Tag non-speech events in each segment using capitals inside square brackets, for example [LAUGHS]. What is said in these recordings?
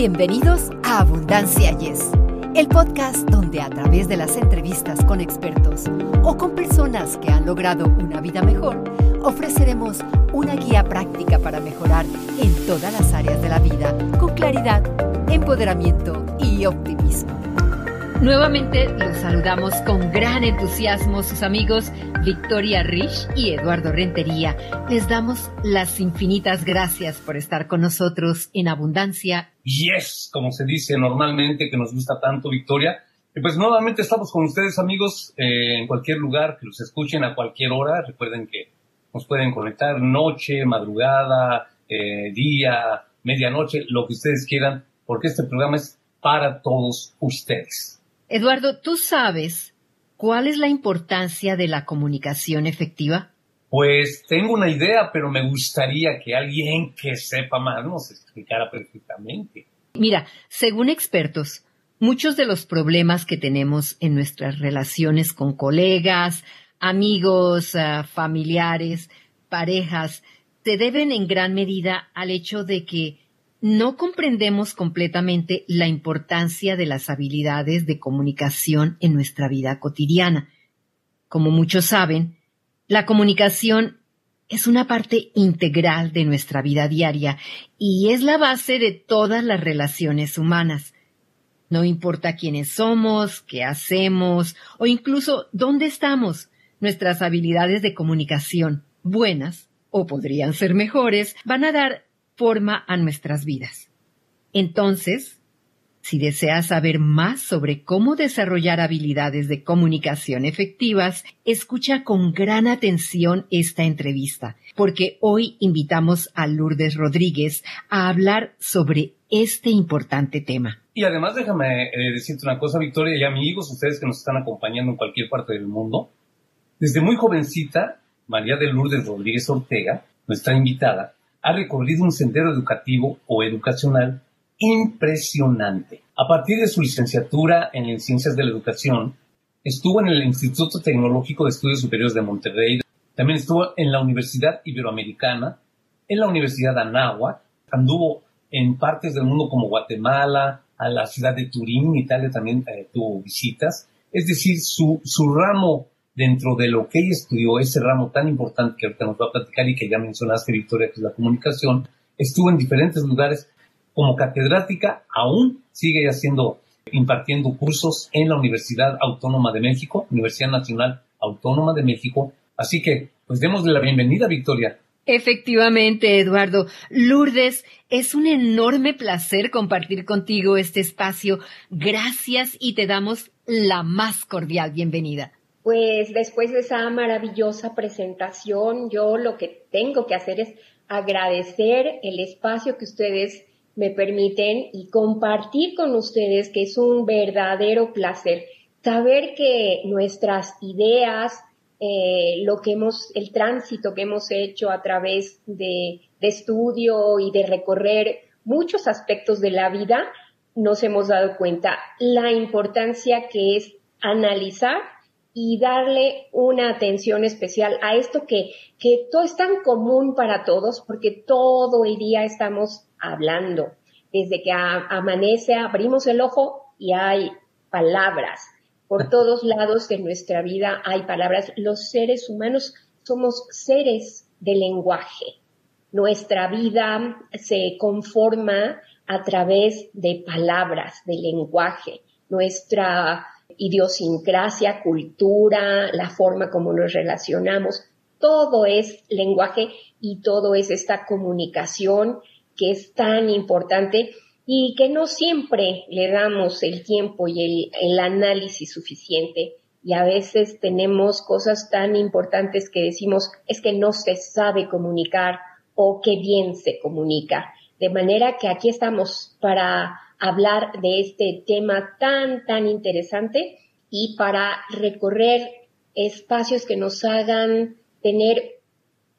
Bienvenidos a Abundancia Yes, el podcast donde a través de las entrevistas con expertos o con personas que han logrado una vida mejor, ofreceremos una guía práctica para mejorar en todas las áreas de la vida con claridad, empoderamiento y optimismo. Nuevamente los saludamos con gran entusiasmo sus amigos Victoria Rich y Eduardo Rentería. Les damos las infinitas gracias por estar con nosotros en Abundancia. Yes, como se dice normalmente, que nos gusta tanto Victoria. Y pues nuevamente estamos con ustedes amigos eh, en cualquier lugar que los escuchen a cualquier hora. Recuerden que nos pueden conectar noche, madrugada, eh, día, medianoche, lo que ustedes quieran, porque este programa es para todos ustedes. Eduardo, ¿tú sabes cuál es la importancia de la comunicación efectiva? Pues tengo una idea, pero me gustaría que alguien que sepa más nos explicara perfectamente. Mira, según expertos, muchos de los problemas que tenemos en nuestras relaciones con colegas, amigos, ah, familiares, parejas, se deben en gran medida al hecho de que no comprendemos completamente la importancia de las habilidades de comunicación en nuestra vida cotidiana. Como muchos saben, la comunicación es una parte integral de nuestra vida diaria y es la base de todas las relaciones humanas. No importa quiénes somos, qué hacemos o incluso dónde estamos, nuestras habilidades de comunicación, buenas o podrían ser mejores, van a dar forma a nuestras vidas. Entonces, si deseas saber más sobre cómo desarrollar habilidades de comunicación efectivas, escucha con gran atención esta entrevista, porque hoy invitamos a Lourdes Rodríguez a hablar sobre este importante tema. Y además déjame eh, decirte una cosa, Victoria y amigos, ustedes que nos están acompañando en cualquier parte del mundo. Desde muy jovencita, María de Lourdes Rodríguez Ortega, nuestra invitada, ha recorrido un sendero educativo o educacional impresionante. A partir de su licenciatura en Ciencias de la Educación, estuvo en el Instituto Tecnológico de Estudios Superiores de Monterrey, también estuvo en la Universidad Iberoamericana, en la Universidad de Anáhuac, anduvo en partes del mundo como Guatemala, a la ciudad de Turín, Italia también eh, tuvo visitas. Es decir, su, su ramo dentro de lo que ella estudió, ese ramo tan importante que ahorita nos va a platicar y que ya mencionaste, Victoria, que es la comunicación, estuvo en diferentes lugares como catedrática, aún sigue haciendo, impartiendo cursos en la Universidad Autónoma de México, Universidad Nacional Autónoma de México. Así que, pues démosle la bienvenida, Victoria. Efectivamente, Eduardo. Lourdes, es un enorme placer compartir contigo este espacio. Gracias y te damos la más cordial bienvenida pues después de esa maravillosa presentación, yo lo que tengo que hacer es agradecer el espacio que ustedes me permiten y compartir con ustedes que es un verdadero placer saber que nuestras ideas, eh, lo que hemos, el tránsito que hemos hecho a través de, de estudio y de recorrer muchos aspectos de la vida, nos hemos dado cuenta la importancia que es analizar y darle una atención especial a esto que, que todo es tan común para todos porque todo el día estamos hablando. Desde que amanece abrimos el ojo y hay palabras. Por [LAUGHS] todos lados de nuestra vida hay palabras. Los seres humanos somos seres de lenguaje. Nuestra vida se conforma a través de palabras, de lenguaje. Nuestra idiosincrasia, cultura, la forma como nos relacionamos, todo es lenguaje y todo es esta comunicación que es tan importante y que no siempre le damos el tiempo y el, análisis suficiente y a veces tenemos cosas tan importantes que decimos es que no se sabe comunicar o que bien se comunica. De manera que aquí estamos para hablar de este tema tan, tan interesante y para recorrer espacios que nos hagan tener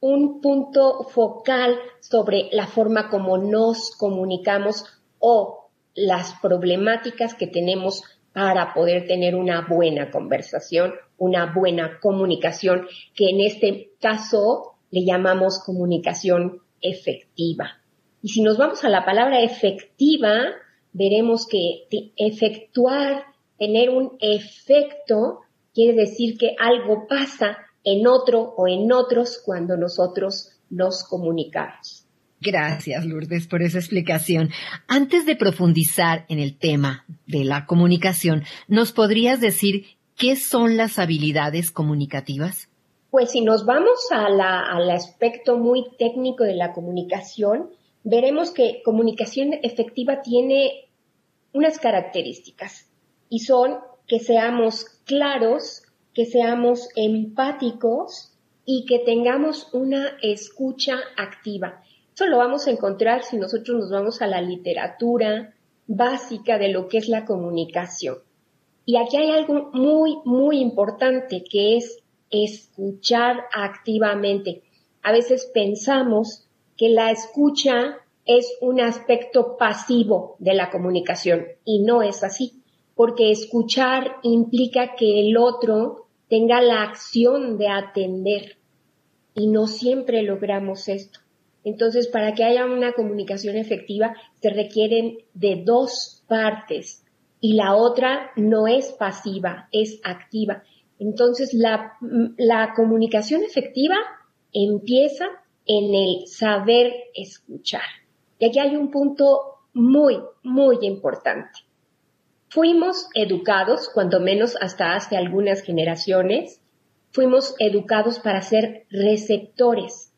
un punto focal sobre la forma como nos comunicamos o las problemáticas que tenemos para poder tener una buena conversación, una buena comunicación, que en este caso le llamamos comunicación efectiva. Y si nos vamos a la palabra efectiva, veremos que efectuar, tener un efecto, quiere decir que algo pasa en otro o en otros cuando nosotros nos comunicamos. Gracias, Lourdes, por esa explicación. Antes de profundizar en el tema de la comunicación, ¿nos podrías decir qué son las habilidades comunicativas? Pues si nos vamos al aspecto muy técnico de la comunicación, veremos que comunicación efectiva tiene unas características y son que seamos claros, que seamos empáticos y que tengamos una escucha activa. Eso lo vamos a encontrar si nosotros nos vamos a la literatura básica de lo que es la comunicación. Y aquí hay algo muy, muy importante que es escuchar activamente. A veces pensamos que la escucha es un aspecto pasivo de la comunicación y no es así, porque escuchar implica que el otro tenga la acción de atender y no siempre logramos esto. Entonces, para que haya una comunicación efectiva, se requieren de dos partes y la otra no es pasiva, es activa. Entonces, la, la comunicación efectiva empieza en el saber escuchar. Y aquí hay un punto muy, muy importante. Fuimos educados, cuando menos hasta hace algunas generaciones, fuimos educados para ser receptores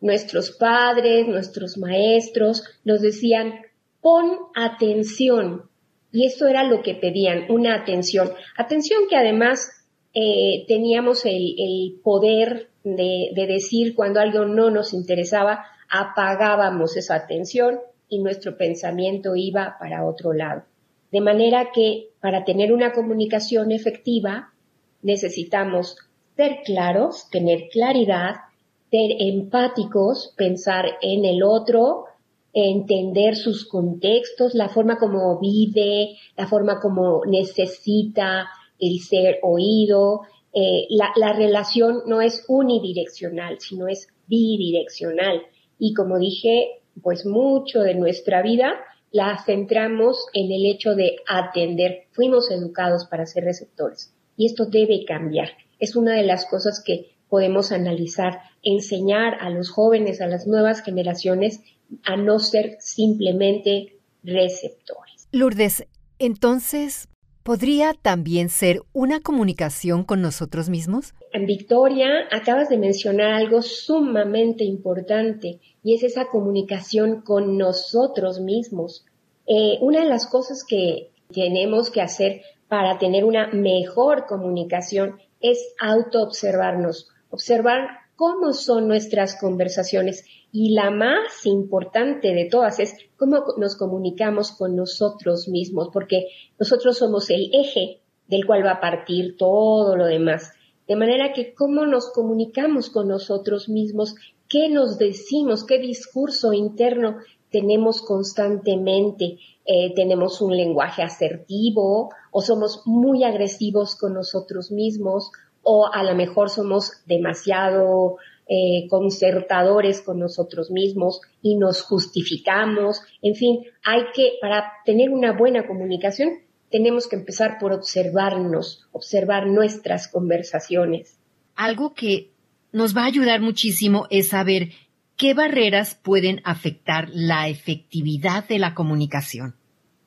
Nuestros padres, nuestros maestros nos decían, pon atención. Y esto era lo que pedían, una atención. Atención que además eh, teníamos el, poder de, de decir cuando algo no nos interesaba, apagábamos esa atención y nuestro pensamiento iba para otro lado. De manera que para tener una comunicación efectiva necesitamos ser claros, tener claridad, ser empáticos, pensar en el otro, entender sus contextos, la forma como vive, la forma como necesita el ser oído. Eh, la, la relación no es unidireccional, sino es bidireccional. Y como dije, pues mucho de nuestra vida la centramos en el hecho de atender. Fuimos educados para ser receptores y esto debe cambiar. Es una de las cosas que podemos analizar, enseñar a los jóvenes, a las nuevas generaciones, a no ser simplemente receptores. Lourdes, entonces, ¿podría también ser una comunicación con nosotros mismos? Victoria, acabas de mencionar algo sumamente importante y es esa comunicación con nosotros mismos. Eh, una de las cosas que tenemos que hacer para tener una mejor comunicación es autoobservarnos observar cómo son nuestras conversaciones y la más importante de todas es cómo nos comunicamos con nosotros mismos, porque nosotros somos el eje del cual va a partir todo lo demás. De manera que cómo nos comunicamos con nosotros mismos, qué nos decimos, qué discurso interno tenemos constantemente. Eh, tenemos un lenguaje asertivo o somos muy agresivos con nosotros mismos o a lo mejor somos demasiado eh, concertadores con nosotros mismos y nos justificamos. En fin, hay que, para tener una buena comunicación, tenemos que empezar por observarnos, observar nuestras conversaciones. Algo que nos va a ayudar muchísimo es saber qué barreras pueden afectar la efectividad de la comunicación.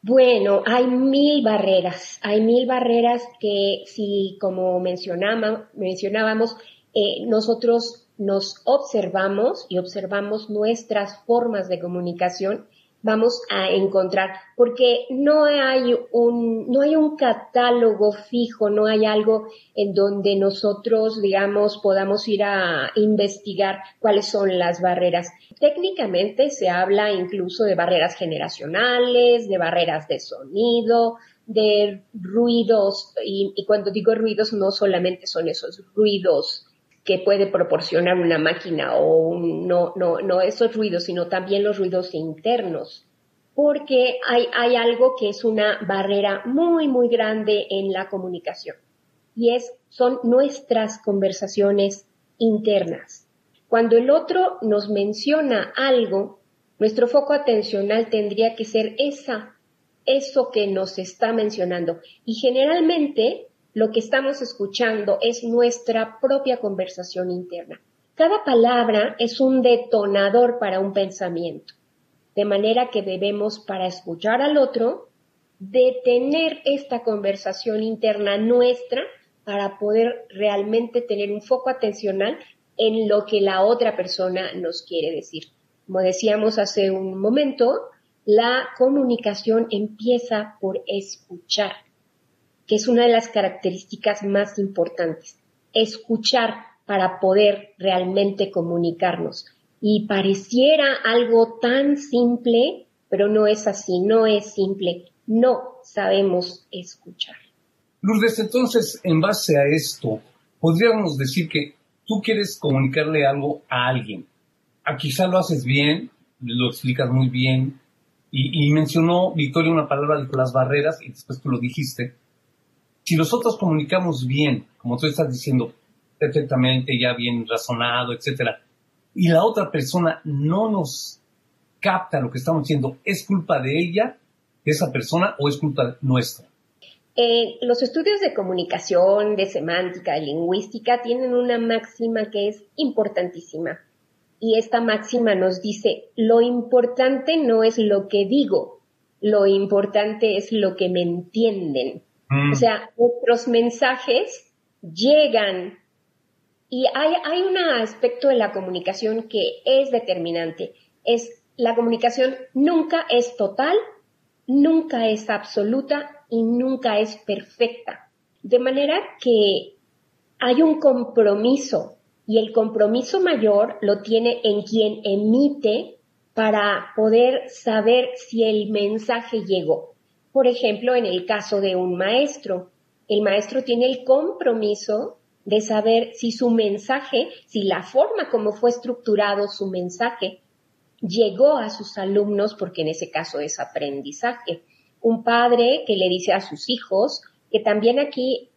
Bueno, hay mil barreras, hay mil barreras que si como mencionábamos, eh, nosotros nos observamos y observamos nuestras formas de comunicación, vamos a encontrar, porque no hay un, no hay un catálogo fijo, no hay algo en donde nosotros, digamos, podamos ir a investigar cuáles son las barreras. Técnicamente se habla incluso de barreras generacionales, de barreras de sonido, de ruidos, y, cuando digo ruidos no solamente son esos ruidos que puede proporcionar una máquina o no, no, no esos ruidos, sino también los ruidos internos. Porque hay, hay algo que es una barrera muy, muy grande en la comunicación y es, son nuestras conversaciones internas. Cuando el otro nos menciona algo, nuestro foco atencional tendría que ser esa, eso que nos está mencionando. Y generalmente lo que estamos escuchando es nuestra propia conversación interna. Cada palabra es un detonador para un pensamiento, de manera que debemos, para escuchar al otro, detener esta conversación interna nuestra para poder realmente tener un foco atencional en lo que la otra persona nos quiere decir. Como decíamos hace un momento, la comunicación empieza por escuchar, que es una de las características más importantes. Escuchar para poder realmente comunicarnos. Y pareciera algo tan simple, pero no es así, no es simple. No sabemos escuchar. Lourdes, entonces, en base a esto, podríamos decir que tú quieres comunicarle algo a alguien, Ah, quizá lo haces bien, lo explicas muy bien, y, mencionó Victoria una palabra, de las barreras, y después tú lo dijiste. Si nosotros comunicamos bien, como tú estás diciendo, perfectamente, ya bien razonado, etcétera, y la otra persona no nos capta lo que estamos diciendo, ¿es culpa de ella, de esa persona, o es culpa nuestra? Eh, los estudios de comunicación, de semántica, de lingüística, tienen una máxima que es importantísima y esta máxima nos dice, lo importante no es lo que digo, lo importante es lo que me entienden. Mm. O sea, otros mensajes llegan y hay, hay un aspecto de la comunicación que es determinante. Es la comunicación nunca es total, nunca es absoluta y nunca es perfecta. De manera que hay un compromiso y el compromiso mayor lo tiene en quien emite para poder saber si el mensaje llegó. Por ejemplo, en el caso de un maestro, el maestro tiene el compromiso de saber si su mensaje, si la forma como fue estructurado su mensaje llegó a sus alumnos, porque en ese caso es aprendizaje. Un padre que le dice a sus hijos, que también aquí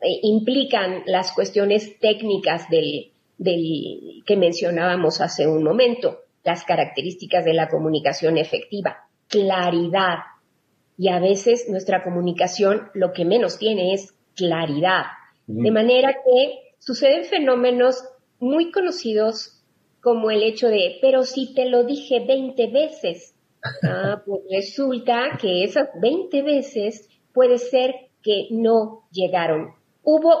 eh, implican las cuestiones técnicas del, del que mencionábamos hace un momento, las características de la comunicación efectiva, claridad. Y a veces nuestra comunicación lo que menos tiene es claridad. De manera que suceden fenómenos muy conocidos como el hecho de, pero si te lo dije 20 veces, [LAUGHS] ah, pues resulta que esas 20 veces puede ser que no llegaron. Hubo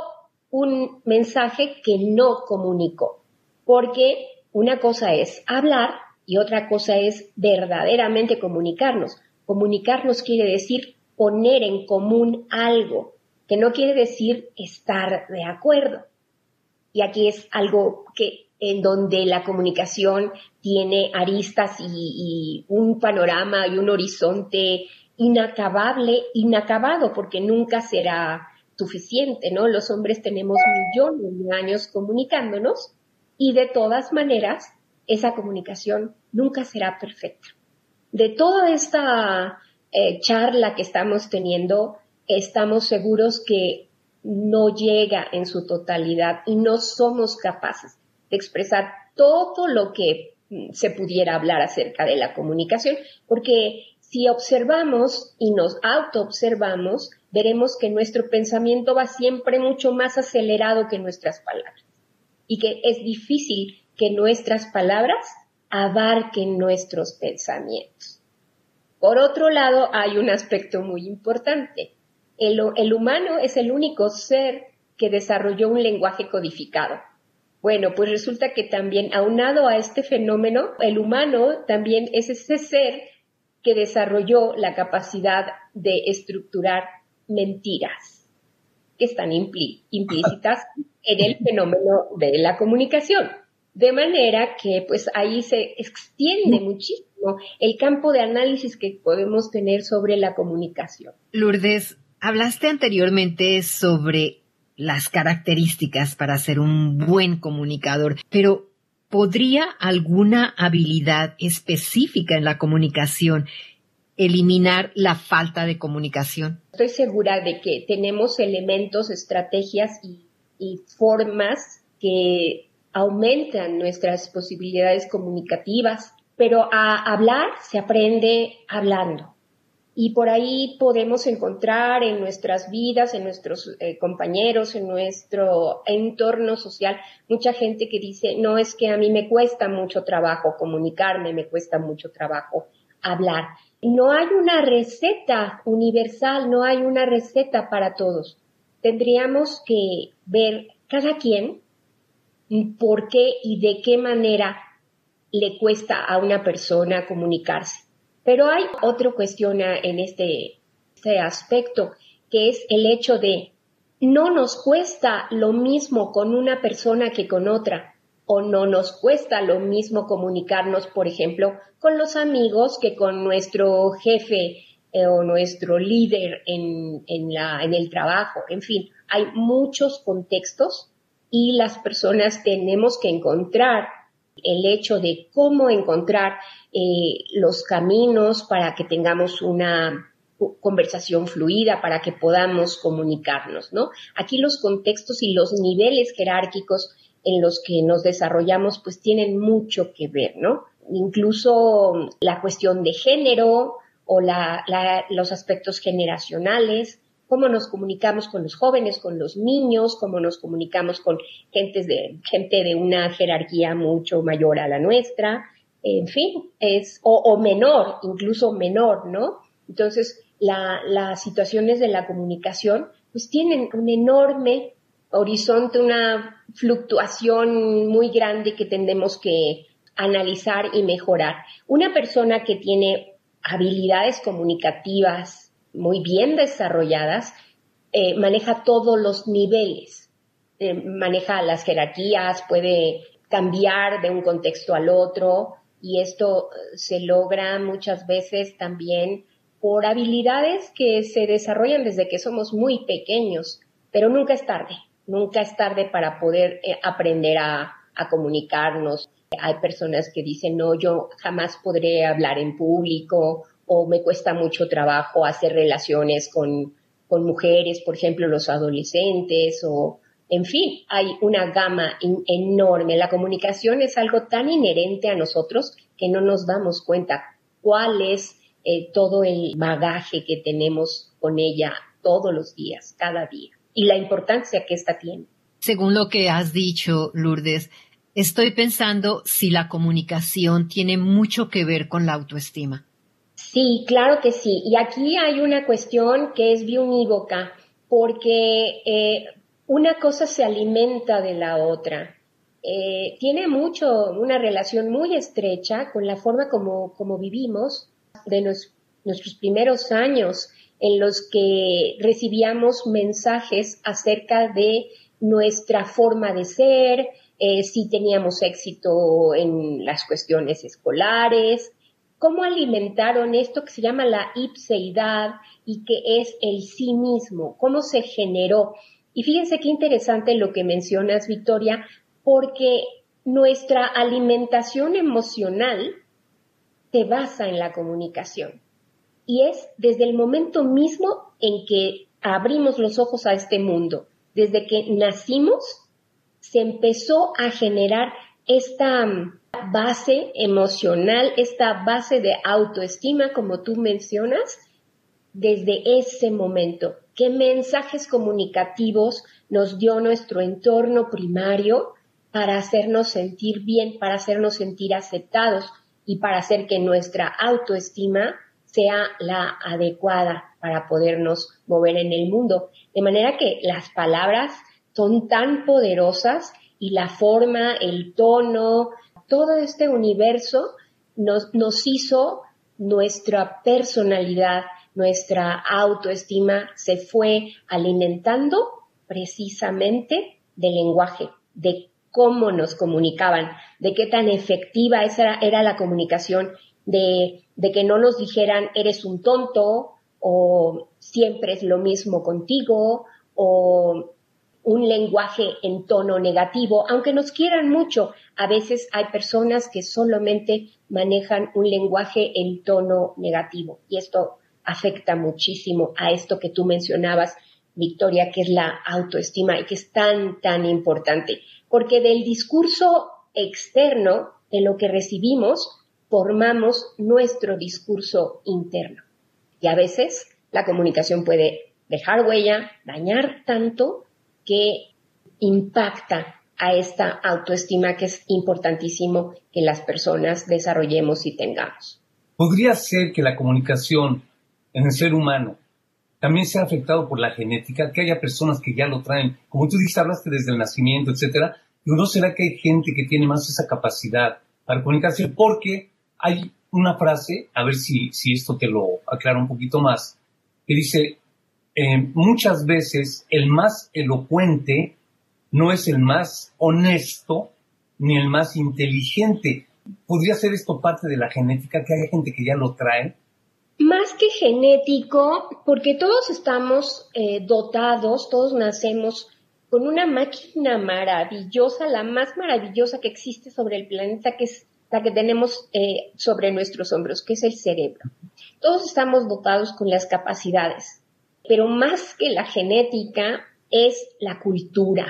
un mensaje que no comunicó, porque una cosa es hablar y otra cosa es verdaderamente comunicarnos. Comunicarnos quiere decir poner en común algo, que no quiere decir estar de acuerdo. Y aquí es algo que en donde la comunicación tiene aristas y, un panorama y un horizonte inacabable, inacabado, porque nunca será suficiente, ¿no? Los hombres tenemos millones de años comunicándonos y de todas maneras esa comunicación nunca será perfecta. De toda esta eh, charla que estamos teniendo, estamos seguros que no llega en su totalidad y no somos capaces de expresar todo lo que mm, se pudiera hablar acerca de la comunicación, porque si observamos y nos autoobservamos, veremos que nuestro pensamiento va siempre mucho más acelerado que nuestras palabras y que es difícil que nuestras palabras abarquen nuestros pensamientos. Por otro lado, hay un aspecto muy importante. El, humano es el único ser que desarrolló un lenguaje codificado. Bueno, pues resulta que también aunado a este fenómeno, el humano también es ese ser que desarrolló la capacidad de estructurar mentiras que están implícitas en el fenómeno de la comunicación. De manera que pues ahí se extiende muchísimo el campo de análisis que podemos tener sobre la comunicación. Lourdes, hablaste anteriormente sobre las características para ser un buen comunicador, pero ¿podría alguna habilidad específica en la comunicación eliminar la falta de comunicación? Estoy segura de que tenemos elementos, estrategias y, formas que aumentan nuestras posibilidades comunicativas, pero a hablar se aprende hablando. y por ahí podemos encontrar en nuestras vidas, en nuestros eh, compañeros, en nuestro entorno social, mucha gente que dice, no es que a mí me cuesta mucho trabajo comunicarme, me cuesta mucho trabajo hablar. No hay una receta universal, no hay una receta para todos. Tendríamos que ver cada quien por qué y de qué manera le cuesta a una persona comunicarse. Pero hay otra cuestión en este, este aspecto, que es el hecho de no nos cuesta lo mismo con una persona que con otra, o no nos cuesta lo mismo comunicarnos, por ejemplo, con los amigos que con nuestro jefe eh, o nuestro líder en, en, la, en el trabajo. En fin, hay muchos contextos y las personas tenemos que encontrar el hecho de cómo encontrar eh, los caminos para que tengamos una conversación fluida, para que podamos comunicarnos, ¿no? Aquí los contextos y los niveles jerárquicos en los que nos desarrollamos pues tienen mucho que ver, ¿no? Incluso la cuestión de género o los aspectos generacionales, cómo nos comunicamos con los jóvenes, con los niños, cómo nos comunicamos con gentes de, gente de una jerarquía mucho mayor a la nuestra, en fin, es, o, menor, incluso menor, ¿no? Entonces, las situaciones de la comunicación, pues tienen un enorme horizonte, una fluctuación muy grande que tendemos que analizar y mejorar. Una persona que tiene habilidades comunicativas muy bien desarrolladas, eh, maneja todos los niveles, eh, maneja las jerarquías, puede cambiar de un contexto al otro y esto eh, se logra muchas veces también por habilidades que se desarrollan desde que somos muy pequeños, pero nunca es tarde, nunca es tarde para poder aprender a, a comunicarnos. Hay personas que dicen, no, yo jamás podré hablar en público o me cuesta mucho trabajo hacer relaciones con, con mujeres, por ejemplo, los adolescentes o, en fin, hay una gama enorme. La comunicación es algo tan inherente a nosotros que no nos damos cuenta cuál es eh, todo el bagaje que tenemos con ella todos los días, cada día, y la importancia que ésta tiene. Según lo que has dicho, Lourdes, estoy pensando si la comunicación tiene mucho que ver con la autoestima. Sí, claro que sí. Y aquí hay una cuestión que es biunívoca, porque eh, una cosa se alimenta de la otra. Eh, tiene mucho, una relación muy estrecha con la forma como, como vivimos de nuestros primeros años en los que recibíamos mensajes acerca de nuestra forma de ser, eh, si teníamos éxito en las cuestiones escolares, cómo alimentaron esto que se llama la ipseidad y que es el sí mismo, cómo se generó. Y fíjense qué interesante lo que mencionas, Victoria, porque nuestra alimentación emocional se basa en la comunicación. Y es desde el momento mismo en que abrimos los ojos a este mundo, desde que nacimos, se empezó a generar esta base emocional, esta base de autoestima, como tú mencionas, desde ese momento. ¿Qué mensajes comunicativos nos dio nuestro entorno primario para hacernos sentir bien, para hacernos sentir aceptados y para hacer que nuestra autoestima sea la adecuada para podernos mover en el mundo? De manera que las palabras son tan poderosas y la forma, el tono, todo este universo nos, nos hizo nuestra personalidad, nuestra autoestima se fue alimentando precisamente del lenguaje, de cómo nos comunicaban, de qué tan efectiva esa era la comunicación, de, de que no nos dijeran eres un tonto o siempre es lo mismo contigo o un lenguaje en tono negativo, aunque nos quieran mucho. A veces hay personas que solamente manejan un lenguaje en tono negativo y esto afecta muchísimo a esto que tú mencionabas, Victoria, que es la autoestima y que es tan, tan importante, porque del discurso externo, de lo que recibimos, formamos nuestro discurso interno. Y a veces la comunicación puede dejar huella, dañar tanto que impacta a esta autoestima que es importantísimo que las personas desarrollemos y tengamos. ¿Podría ser que la comunicación en el ser humano también sea afectado por la genética, que haya personas que ya lo traen, como tú dices, hablaste desde el nacimiento, etcétera, ¿no será que hay gente que tiene más esa capacidad para comunicarse? Porque hay una frase, a ver si, si esto te lo aclara un poquito más, que dice, eh, muchas veces el más elocuente no es el más honesto ni el más inteligente. ¿Podría ser esto parte de la genética, que hay gente que ya lo trae? Más que genético, porque todos estamos eh, dotados, todos nacemos con una máquina maravillosa, la más maravillosa que existe sobre el planeta, que es la que tenemos eh, sobre nuestros hombros, que es el cerebro. Todos estamos dotados con las capacidades, pero más que la genética es la cultura.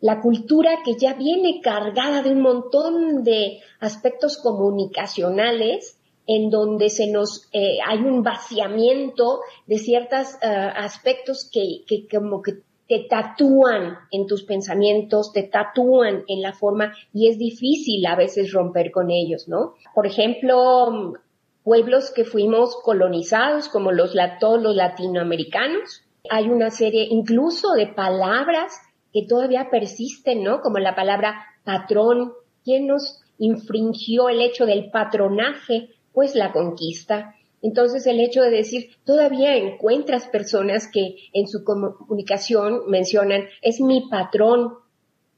La cultura que ya viene cargada de un montón de aspectos comunicacionales en donde se nos eh, hay un vaciamiento de ciertos eh, aspectos que, que como que te tatúan en tus pensamientos, te tatúan en la forma y es difícil a veces romper con ellos, ¿no? Por ejemplo, pueblos que fuimos colonizados como los, todos los latinoamericanos, hay una serie incluso de palabras que todavía persisten, ¿no? Como la palabra patrón. ¿Quién nos infringió el hecho del patronaje? Pues la conquista. Entonces el hecho de decir, todavía encuentras personas que en su comunicación mencionan, es mi patrón.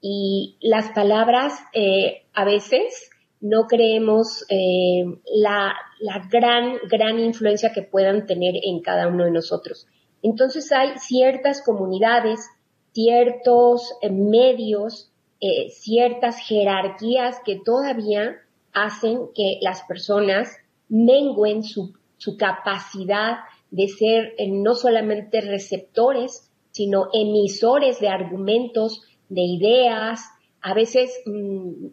Y las palabras eh, a veces no creemos eh, la, la gran, gran influencia que puedan tener en cada uno de nosotros. Entonces hay ciertas comunidades ciertos eh, medios, eh, ciertas jerarquías que todavía hacen que las personas menguen su, capacidad de ser eh, no solamente receptores, sino emisores de argumentos, de ideas, a veces, mm,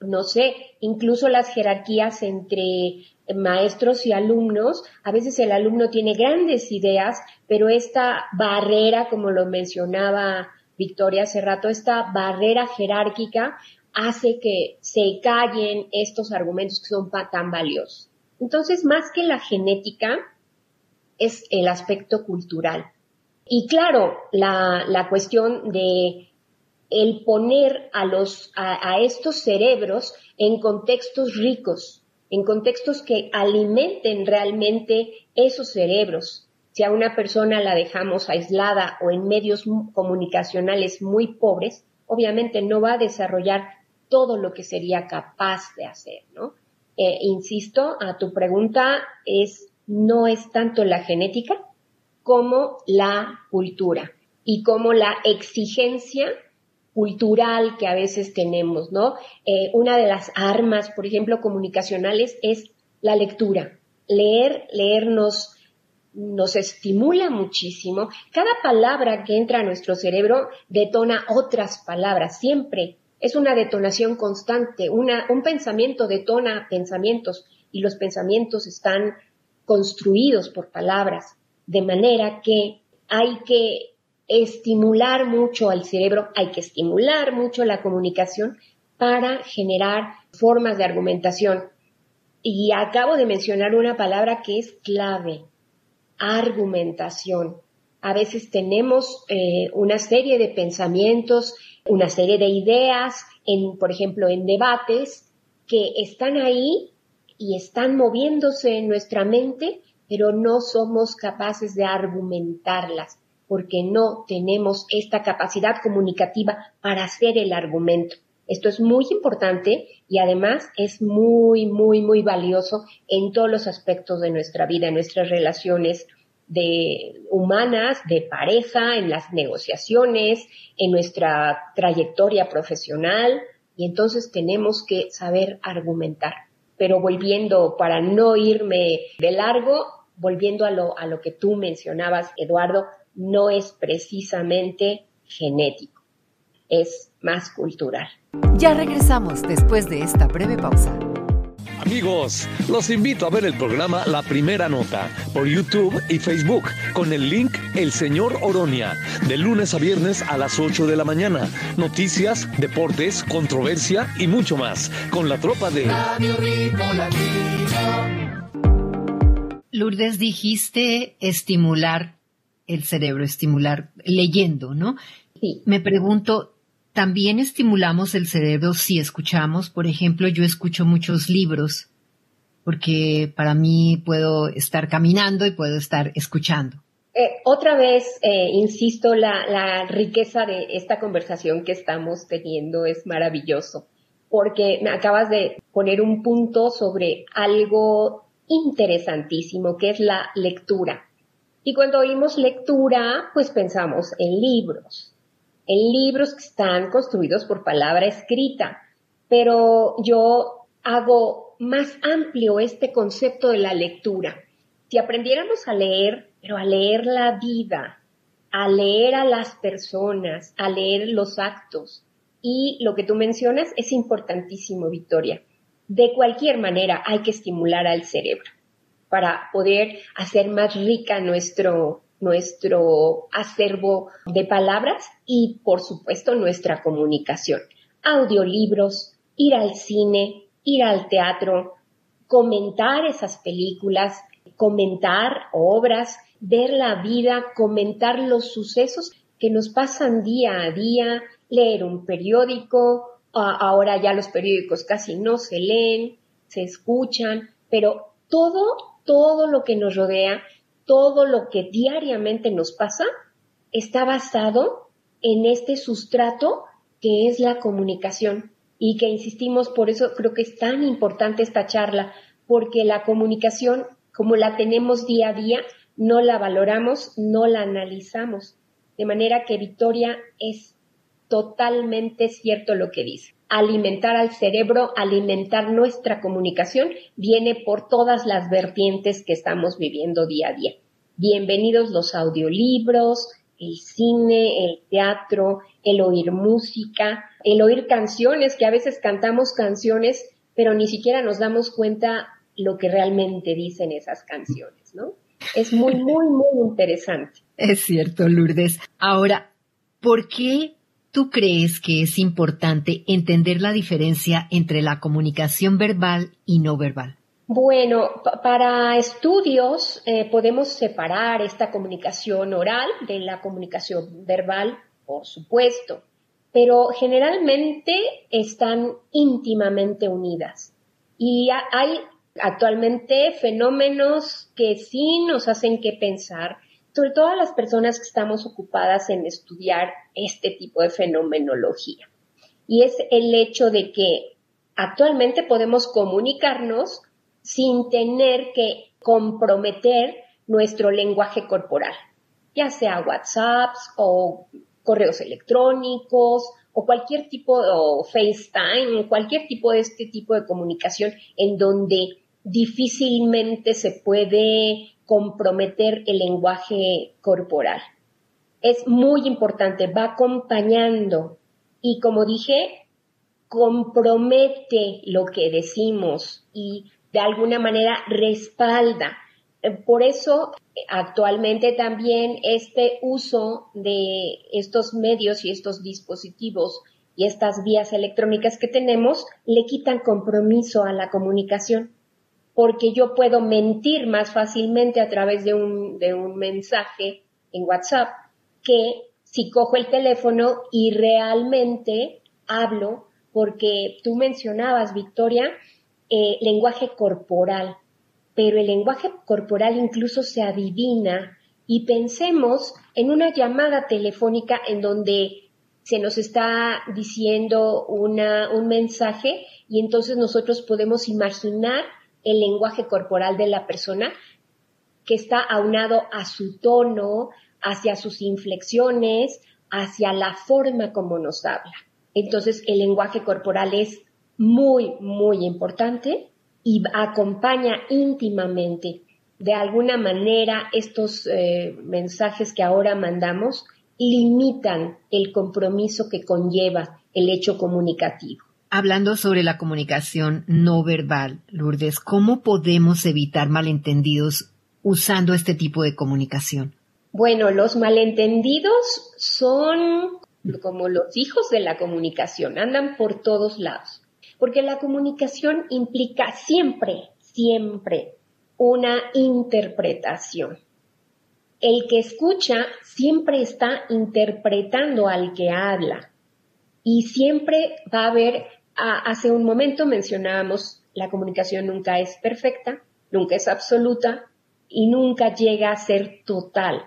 no sé, incluso las jerarquías entre maestros y alumnos, a veces el alumno tiene grandes ideas, pero esta barrera, como lo mencionaba Victoria hace rato, esta barrera jerárquica hace que se callen estos argumentos que son tan valiosos. Entonces, más que la genética, es el aspecto cultural. Y claro, la, la cuestión de el poner a los, a estos cerebros en contextos ricos, en contextos que alimenten realmente esos cerebros. Si a una persona la dejamos aislada o en medios comunicacionales muy pobres, obviamente no va a desarrollar todo lo que sería capaz de hacer, ¿no? Eh, insisto, a tu pregunta es, no es tanto la genética como la cultura y como la exigencia cultural que a veces tenemos, ¿no? Eh, una de las armas, por ejemplo, comunicacionales es la lectura. Leer, leernos nos estimula muchísimo. Cada palabra que entra a nuestro cerebro detona otras palabras, siempre. Es una detonación constante, un pensamiento detona pensamientos y los pensamientos están construidos por palabras, de manera que hay que estimular mucho al cerebro, hay que estimular mucho la comunicación para generar formas de argumentación. Y acabo de mencionar una palabra que es clave, argumentación. A veces tenemos eh, una serie de pensamientos, una serie de ideas, en, por ejemplo, en debates, que están ahí y están moviéndose en nuestra mente, pero no somos capaces de argumentarlas porque no tenemos esta capacidad comunicativa para hacer el argumento. Esto es muy importante y además es muy, muy, muy valioso en todos los aspectos de nuestra vida, en nuestras relaciones de humanas, de pareja, en las negociaciones, en nuestra trayectoria profesional y entonces tenemos que saber argumentar. Pero volviendo, para no irme de largo, volviendo a lo, a lo que tú mencionabas, Eduardo, no es precisamente genético, es más cultural. Ya regresamos después de esta breve pausa. Amigos, los invito a ver el programa La Primera Nota por YouTube y Facebook con el link El Señor Oronia, de lunes a viernes a las 8 de la mañana. Noticias, deportes, controversia y mucho más con la tropa de Lourdes, dijiste estimular el cerebro, estimular leyendo, ¿no? Sí. Me pregunto, también estimulamos el cerebro si escuchamos, por ejemplo, yo escucho muchos libros, porque para mí puedo estar caminando y puedo estar escuchando. Eh, otra vez, eh, insisto, la, la riqueza de esta conversación que estamos teniendo es maravilloso, porque me acabas de poner un punto sobre algo interesantísimo, que es la lectura. Y cuando oímos lectura, pues pensamos en libros, en libros que están construidos por palabra escrita, pero yo hago más amplio este concepto de la lectura. Si aprendiéramos a leer, pero a leer la vida, a leer a las personas, a leer los actos, y lo que tú mencionas es importantísimo, Victoria. De cualquier manera hay que estimular al cerebro para poder hacer más rica nuestro, nuestro acervo de palabras y, por supuesto, nuestra comunicación. Audiolibros, ir al cine, ir al teatro, comentar esas películas, comentar obras, ver la vida, comentar los sucesos que nos pasan día a día, leer un periódico, ahora ya los periódicos casi no se leen, se escuchan, pero todo, todo lo que nos rodea todo lo que diariamente nos pasa está basado en este sustrato que es la comunicación y que insistimos, por eso creo que es tan importante esta charla, porque la comunicación, como la tenemos día a día, no la valoramos, no la analizamos. De manera que Victoria es totalmente cierto lo que dice. Alimentar al cerebro, alimentar nuestra comunicación, viene por todas las vertientes que estamos viviendo día a día. Bienvenidos los audiolibros, el cine, el teatro, el oír música, el oír canciones, que a veces cantamos canciones, pero ni siquiera nos damos cuenta lo que realmente dicen esas canciones, ¿no? Es muy, muy, muy interesante. Es cierto, Lourdes. Ahora, ¿por qué tú crees que es importante entender la diferencia entre la comunicación verbal y no verbal? Bueno, para estudios eh, podemos separar esta comunicación oral de la comunicación verbal, por supuesto, pero generalmente están íntimamente unidas. Y hay actualmente fenómenos que sí nos hacen que pensar, sobre todo a las personas que estamos ocupadas en estudiar este tipo de fenomenología. Y es el hecho de que actualmente podemos comunicarnos sin tener que comprometer nuestro lenguaje corporal, ya sea WhatsApps o correos electrónicos o cualquier tipo, o FaceTime, cualquier tipo de este tipo de comunicación en donde difícilmente se puede comprometer el lenguaje corporal. Es muy importante, va acompañando y como dije, compromete lo que decimos y de alguna manera respalda. Por eso, actualmente también este uso de estos medios y estos dispositivos y estas vías electrónicas que tenemos le quitan compromiso a la comunicación, porque yo puedo mentir más fácilmente a través de un, de un mensaje en WhatsApp que si cojo el teléfono y realmente hablo, porque tú mencionabas, Victoria, eh, lenguaje corporal, pero el lenguaje corporal incluso se adivina y pensemos en una llamada telefónica en donde se nos está diciendo una, un mensaje y entonces nosotros podemos imaginar el lenguaje corporal de la persona que está aunado a su tono, hacia sus inflexiones, hacia la forma como nos habla. Entonces el lenguaje corporal es muy, muy importante y acompaña íntimamente. De alguna manera, estos eh, mensajes que ahora mandamos limitan el compromiso que conlleva el hecho comunicativo. Hablando sobre la comunicación no verbal, Lourdes, ¿cómo podemos evitar malentendidos usando este tipo de comunicación? Bueno, los malentendidos son como los hijos de la comunicación, andan por todos lados, porque la comunicación implica siempre, siempre una interpretación. El que escucha siempre está interpretando al que habla y siempre va a haber, hace un momento mencionábamos, la comunicación nunca es perfecta, nunca es absoluta y nunca llega a ser total.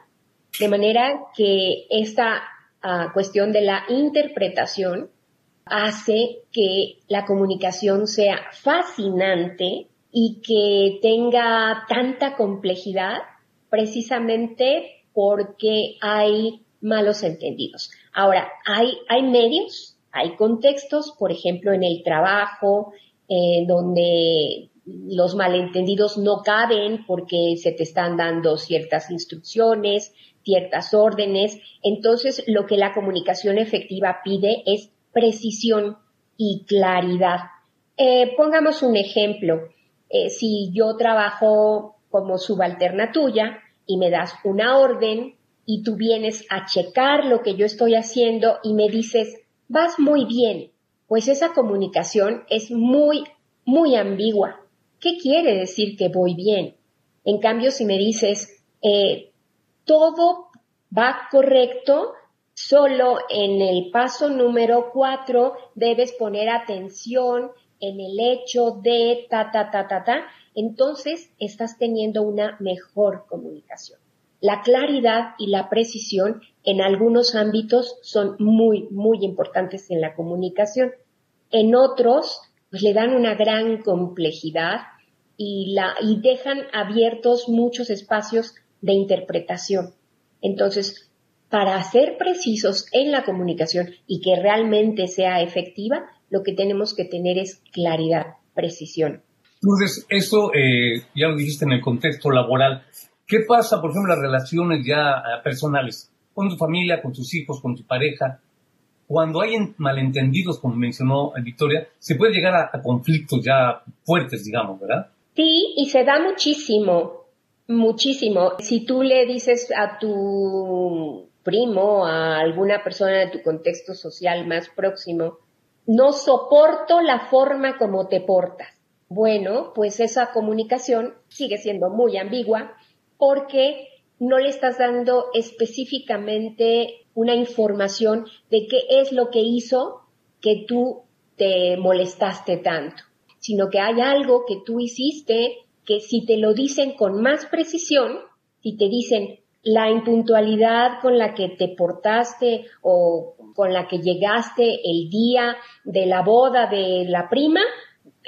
De manera que esta ah, cuestión de la interpretación hace que la comunicación sea fascinante y que tenga tanta complejidad precisamente porque hay malos entendidos. Ahora, hay, hay medios, hay contextos, por ejemplo, en el trabajo, eh, donde los malentendidos no caben porque se te están dando ciertas instrucciones, ciertas órdenes. Entonces, lo que la comunicación efectiva pide es precisión y claridad. Eh, pongamos un ejemplo. Eh, si yo trabajo como subalterna tuya y me das una orden y tú vienes a checar lo que yo estoy haciendo y me dices, vas muy bien, pues esa comunicación es muy, muy ambigua. ¿Qué quiere decir que voy bien? En cambio, si me dices, eh, todo va correcto, solo en el paso número cuatro debes poner atención en el hecho de ta, ta, ta, ta, ta, entonces estás teniendo una mejor comunicación. La claridad y la precisión en algunos ámbitos son muy, muy importantes en la comunicación. En otros, pues le dan una gran complejidad y, la, y dejan abiertos muchos espacios de interpretación. Entonces, para ser precisos en la comunicación y que realmente sea efectiva, lo que tenemos que tener es claridad, precisión. Entonces, eso eh, ya lo dijiste en el contexto laboral. ¿Qué pasa, por ejemplo, las relaciones ya eh, personales? Con tu familia, con tus hijos, con tu pareja. Cuando hay malentendidos, como mencionó Victoria, se puede llegar a, conflictos ya fuertes, digamos, ¿verdad? Sí, y se da muchísimo, muchísimo. Si tú le dices a tu primo, a alguna persona de tu contexto social más próximo, no soporto la forma como te portas. Bueno, pues esa comunicación sigue siendo muy ambigua porque no le estás dando específicamente una información de qué es lo que hizo que tú te molestaste tanto, sino que hay algo que tú hiciste que si te lo dicen con más precisión, si te dicen la impuntualidad con la que te portaste o con la que llegaste el día de la boda de la prima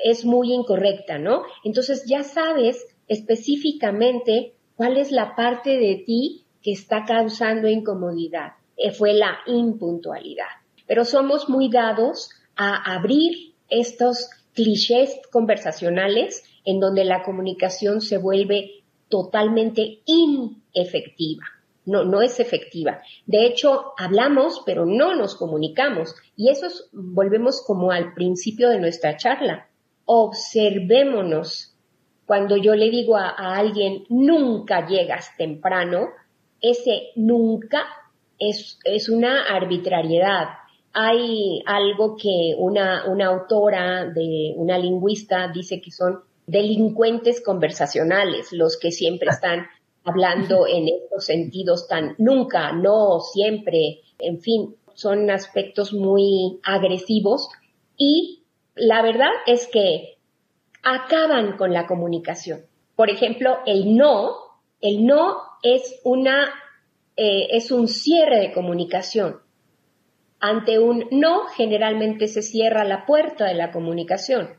es muy incorrecta, ¿no? Entonces ya sabes específicamente cuál es la parte de ti que está causando incomodidad. Eh, fue la impuntualidad. Pero somos muy dados a abrir estos clichés conversacionales en donde la comunicación se vuelve totalmente inefectiva no, no es efectiva. De hecho, hablamos, pero no nos comunicamos. Y eso es, volvemos como al principio de nuestra charla. Observémonos. Cuando yo le digo a, alguien, nunca llegas temprano, ese nunca es, es una arbitrariedad. Hay algo que una, una autora de una lingüista dice que son delincuentes conversacionales, los que siempre [LAUGHS] están hablando en estos sentidos tan nunca, no, siempre, en fin, son aspectos muy agresivos y la verdad es que acaban con la comunicación. Por ejemplo, el no, el no es una, eh, es un cierre de comunicación. Ante un no, generalmente se cierra la puerta de la comunicación.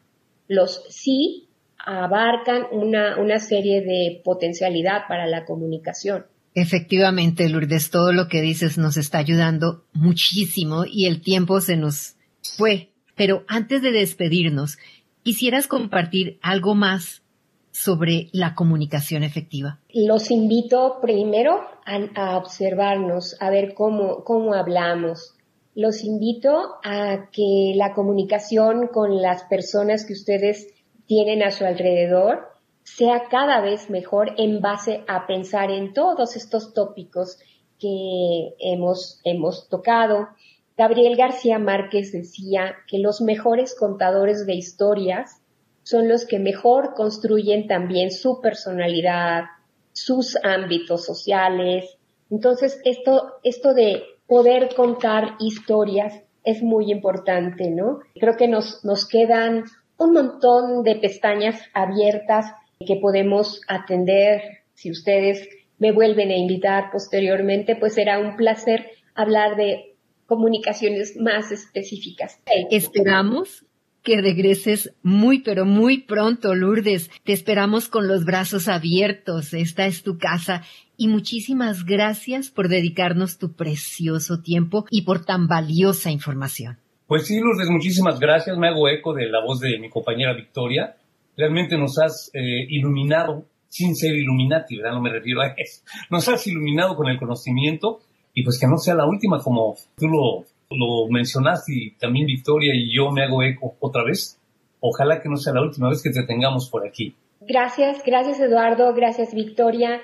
Los sí abarcan una, una serie de potencialidad para la comunicación. Efectivamente, Lourdes, todo lo que dices nos está ayudando muchísimo y el tiempo se nos fue. Pero antes de despedirnos, ¿quisieras compartir algo más sobre la comunicación efectiva? Los invito primero a, observarnos, a ver cómo, cómo hablamos, los invito a que la comunicación con las personas que ustedes tienen a su alrededor sea cada vez mejor en base a pensar en todos estos tópicos que hemos, hemos tocado. Gabriel García Márquez decía que los mejores contadores de historias son los que mejor construyen también su personalidad, sus ámbitos sociales. Entonces, esto, esto de poder contar historias es muy importante, ¿no? Creo que nos, nos quedan un montón de pestañas abiertas que podemos atender. Si ustedes me vuelven a invitar posteriormente, pues será un placer hablar de comunicaciones más específicas. Esperamos que regreses muy, pero muy pronto, Lourdes. Te esperamos con los brazos abiertos. Esta es tu casa. Y muchísimas gracias por dedicarnos tu precioso tiempo y por tan valiosa información. Pues sí, Lourdes, muchísimas gracias. Me hago eco de la voz de mi compañera Victoria. Realmente nos has eh, iluminado, sin ser Illuminati, ¿verdad? No me refiero a eso. Nos has iluminado con el conocimiento y pues que no sea la última como tú lo lo mencionaste y también Victoria y yo me hago eco otra vez. Ojalá que no sea la última vez que te tengamos por aquí. Gracias, gracias Eduardo, gracias Victoria.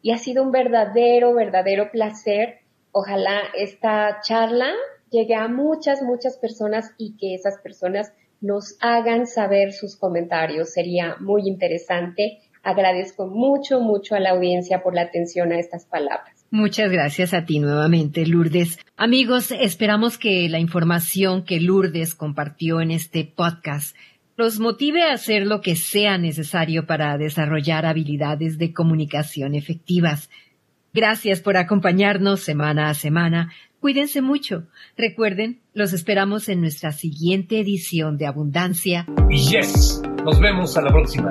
Y ha sido un verdadero, verdadero placer. Ojalá esta charla llegue a muchas, muchas personas y que esas personas nos hagan saber sus comentarios. Sería muy interesante. Agradezco mucho, mucho a la audiencia por la atención a estas palabras. Muchas gracias a ti nuevamente, Lourdes. Amigos, esperamos que la información que Lourdes compartió en este podcast los motive a hacer lo que sea necesario para desarrollar habilidades de comunicación efectivas. Gracias por acompañarnos semana a semana. Cuídense mucho. Recuerden, los esperamos en nuestra siguiente edición de Abundancia. Yes, nos vemos a la próxima.